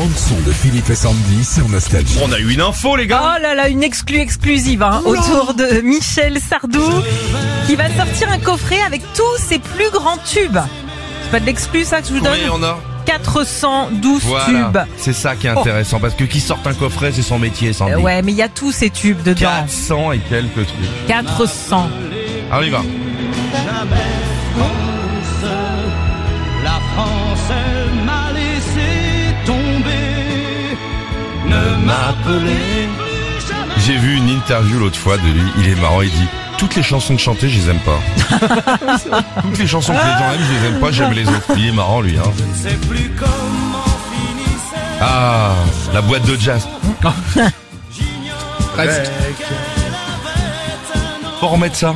bande son de Philippe et Sandy sur Nostalgie. On a eu une info, les gars. Oh là là, une exclue exclusive hein, autour de Michel Sardou qui va sortir un coffret avec tous ses plus grands tubes. C'est pas de l'exclu ça que je vous donne il y en a? 412 tubes. C'est ça qui est intéressant parce que qui sort un coffret, c'est son métier, Sandy. Euh, ouais, mais il y a tous ces tubes dedans. 400 et quelques trucs. 400. Alors, on y va. J'ai vu une interview l'autre fois de lui, il est marrant, il dit toutes les chansons que chanter, je les aime pas. toutes les chansons que les gens aiment, je les aime pas, j'aime les autres. Il est marrant lui hein. Je sais plus comment finissait. Ah, la boîte de jazz. Presque. Faut remettre ça.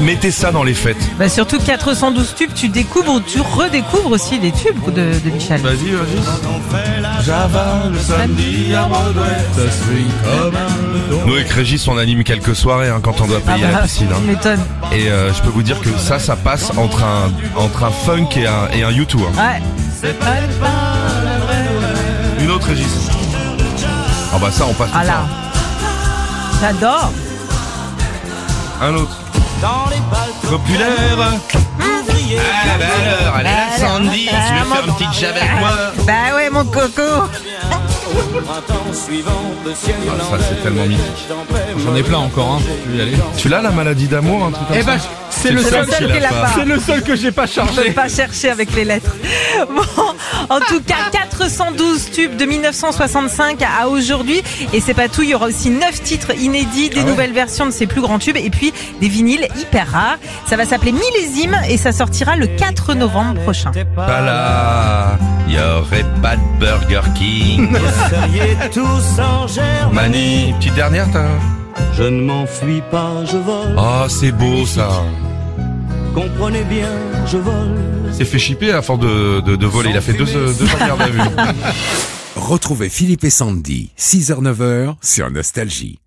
Mettez ça dans les fêtes. Bah surtout 412 tubes, tu découvres, tu redécouvres aussi les tubes de, de Michel. Vas-y, vas-y. Java le samedi à Broadway. Ça swing comme un. Nous avec Régis, on anime quelques soirées hein, quand on doit Ah payer à la bah, piscine. hein. Et euh, je peux vous dire que ça, ça passe entre un, entre un funk et un, et un U2. hein. Ouais. C'est pas la vraie Noël. Une autre Régis. Ah bah ça, on passe tout Ah là. J'adore. Un autre. Dans les balles Populaire. ouvriers. Ah bah alors, allez là Sandy, tu veux faire une petite avec moi Bah ouais, mon coco. Au printemps suivant, le ciel Ah, ça, c'est tellement mythique. J'en ai plein encore, hein. Je vais y aller. Tu l'as la maladie d'amour, un truc comme Eh ça c'est le seul, pas. c'est le que j'ai pas Je peux chargé. pas chercher avec les lettres. Bon, en tout cas, 412 tubes de 1965 à aujourd'hui. Et c'est pas tout, il y aura aussi 9 titres inédits, des nouvelles versions de ces plus grands tubes et puis des vinyles hyper rares. Ça va s'appeler Millésime et ça sortira le 4 novembre prochain. Pas là, y aurait pas de Burger King. Vous seriez tous en Germanie. Mani, petite dernière, t'as Je ne m'enfuis pas, je vole. Oh, c'est beau ça. Comprenez bien, je vole. C'est fait chipper à force de, de, de voler. Il a fait deux, deux garde à vue. Retrouvez Philippe et Sandy, 6h-9h sur Nostalgie.